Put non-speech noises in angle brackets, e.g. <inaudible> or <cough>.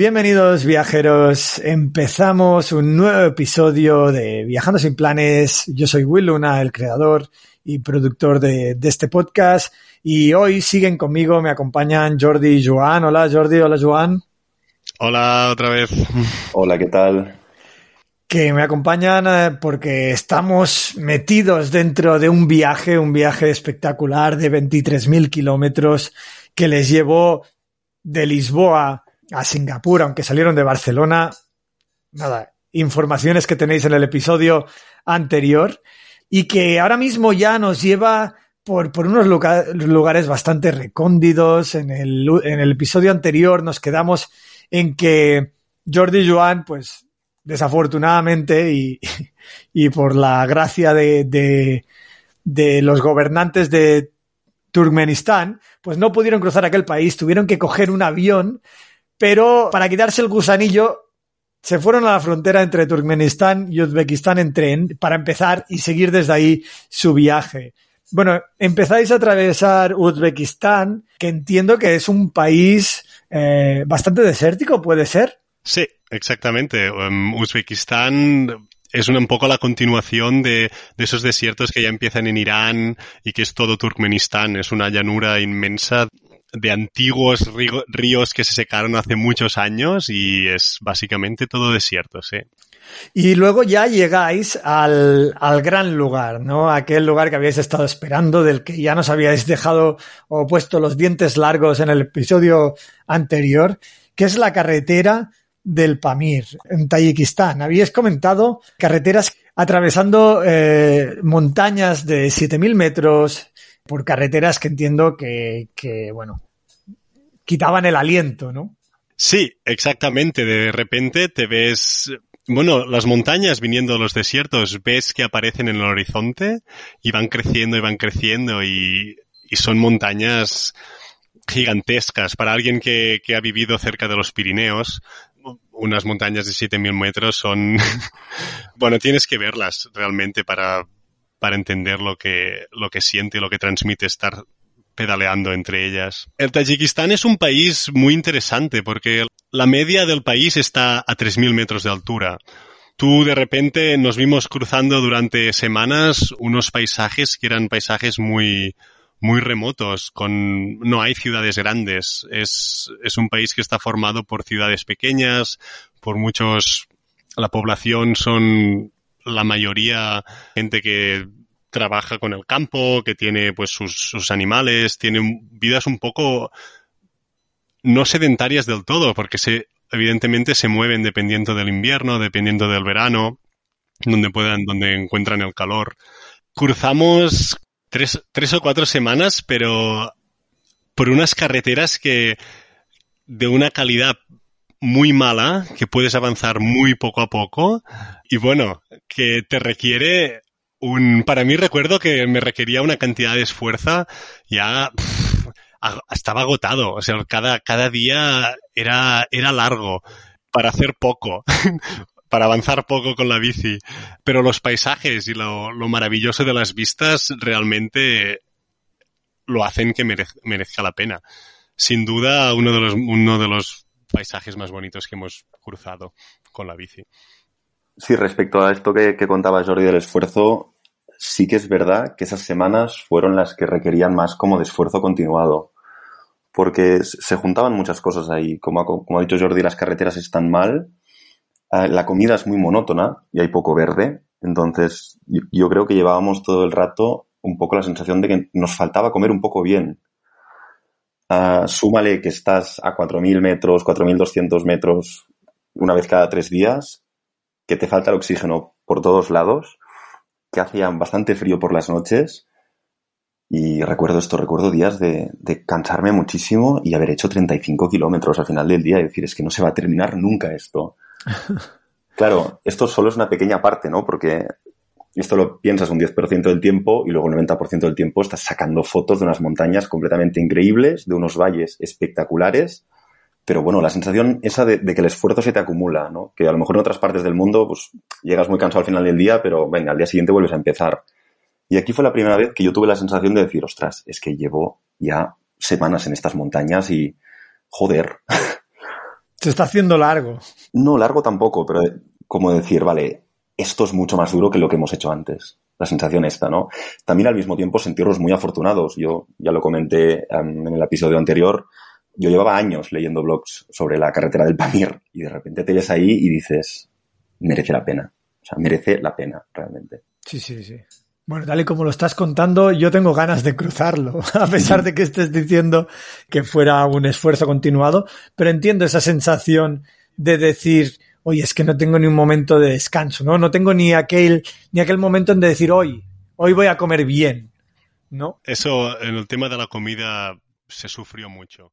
Bienvenidos viajeros, empezamos un nuevo episodio de Viajando sin planes. Yo soy Will Luna, el creador y productor de, de este podcast y hoy siguen conmigo, me acompañan Jordi y Joan. Hola Jordi, hola Joan. Hola otra vez. Hola, ¿qué tal? que me acompañan eh, porque estamos metidos dentro de un viaje, un viaje espectacular de 23.000 kilómetros que les llevó de Lisboa a Singapur, aunque salieron de Barcelona. Nada, informaciones que tenéis en el episodio anterior y que ahora mismo ya nos lleva por, por unos lugar- lugares bastante recóndidos. En el, en el episodio anterior nos quedamos en que Jordi Joan, pues desafortunadamente y, y por la gracia de, de, de los gobernantes de Turkmenistán, pues no pudieron cruzar aquel país, tuvieron que coger un avión, pero para quitarse el gusanillo se fueron a la frontera entre Turkmenistán y Uzbekistán entre, para empezar y seguir desde ahí su viaje. Bueno, empezáis a atravesar Uzbekistán, que entiendo que es un país eh, bastante desértico, ¿puede ser? Sí, exactamente. Um, Uzbekistán es un poco la continuación de, esos desiertos que ya empiezan en Irán y que es todo Turkmenistán. Es una llanura inmensa de antiguos río- ríos que se secaron hace muchos años y es básicamente todo desierto, sí. Y luego ya llegáis al, al gran lugar, ¿no? Aquel lugar que habíais estado esperando, del que ya nos habíais dejado o puesto los dientes largos en el episodio anterior, que es la carretera del Pamir, en Tayikistán. Habíais comentado carreteras atravesando eh, montañas de 7.000 metros por carreteras que entiendo que, que, bueno, quitaban el aliento, ¿no? Sí, exactamente. De repente te ves, bueno, las montañas viniendo de los desiertos, ves que aparecen en el horizonte y van creciendo y van creciendo y, y son montañas gigantescas. Para alguien que, que ha vivido cerca de los Pirineos, unas montañas de 7.000 metros son, <laughs> bueno, tienes que verlas realmente para, para entender lo que, lo que siente y lo que transmite estar pedaleando entre ellas. El Tayikistán es un país muy interesante porque la media del país está a 3.000 metros de altura. Tú de repente nos vimos cruzando durante semanas unos paisajes que eran paisajes muy, muy remotos, con, no hay ciudades grandes. Es, es un país que está formado por ciudades pequeñas, por muchos, la población son la mayoría gente que trabaja con el campo, que tiene pues sus, animales, tiene vidas un poco no sedentarias del todo, porque se, evidentemente se mueven dependiendo del invierno, dependiendo del verano, donde puedan, donde encuentran el calor. Cruzamos tres, tres o cuatro semanas, pero por unas carreteras que de una calidad muy mala, que puedes avanzar muy poco a poco, y bueno, que te requiere para mí recuerdo que me requería una cantidad de esfuerzo ya estaba agotado, o sea, cada, cada día era, era largo para hacer poco, <laughs> para avanzar poco con la bici, pero los paisajes y lo, lo maravilloso de las vistas realmente lo hacen que merez- merezca la pena. Sin duda, uno de los, uno de los paisajes más bonitos que hemos cruzado con la bici. Sí, respecto a esto que, que contaba Jordi del esfuerzo, sí que es verdad que esas semanas fueron las que requerían más como de esfuerzo continuado. Porque se juntaban muchas cosas ahí. Como ha, dicho Jordi, las carreteras están mal, eh, la comida es muy monótona y hay poco verde. Entonces, yo, creo que llevábamos todo el rato un poco la sensación de que nos faltaba comer un poco bien. Ah, súmale que estás a 4.000 metros, 4.200 metros una vez cada tres días, que te falta el oxígeno por todos lados, que hacía bastante frío por las noches. Y recuerdo esto, recuerdo días de, de cansarme muchísimo y haber hecho 35 kilómetros al final del día y decir, es que no se va a terminar nunca esto. <laughs> Claro, esto solo es una pequeña parte, ¿no? Porque esto lo piensas un 10% del tiempo y luego el 90% del tiempo estás sacando fotos de unas montañas completamente increíbles, de unos valles espectaculares, pero bueno, la sensación esa de, de que el esfuerzo se te acumula, ¿no? Que a lo mejor en otras partes del mundo, pues llegas muy cansado al final del día, pero venga, al día siguiente vuelves a empezar. Y aquí fue la primera vez que yo tuve la sensación de decir, ostras, es que llevo ya semanas en estas montañas y, joder, <laughs> Se está haciendo largo. No, largo tampoco, pero como decir, vale, esto es mucho más duro que lo que hemos hecho antes. La sensación esta, ¿no? También al mismo tiempo sentirnos muy afortunados. Yo ya lo comenté um, en el episodio anterior. Yo llevaba años leyendo blogs sobre la carretera del Pamir y de repente te ves ahí y dices, merece la pena. O sea, merece la pena, realmente. Sí, sí, sí. Bueno, tal y como lo estás contando, yo tengo ganas de cruzarlo, <laughs> a pesar de que estés diciendo que fuera un esfuerzo continuado, pero entiendo esa sensación de decir, oye, es que no tengo ni un momento de descanso, ¿no? No tengo ni aquel, ni aquel momento en de decir, hoy, hoy voy a comer bien, ¿no? Eso, en el tema de la comida, se sufrió mucho.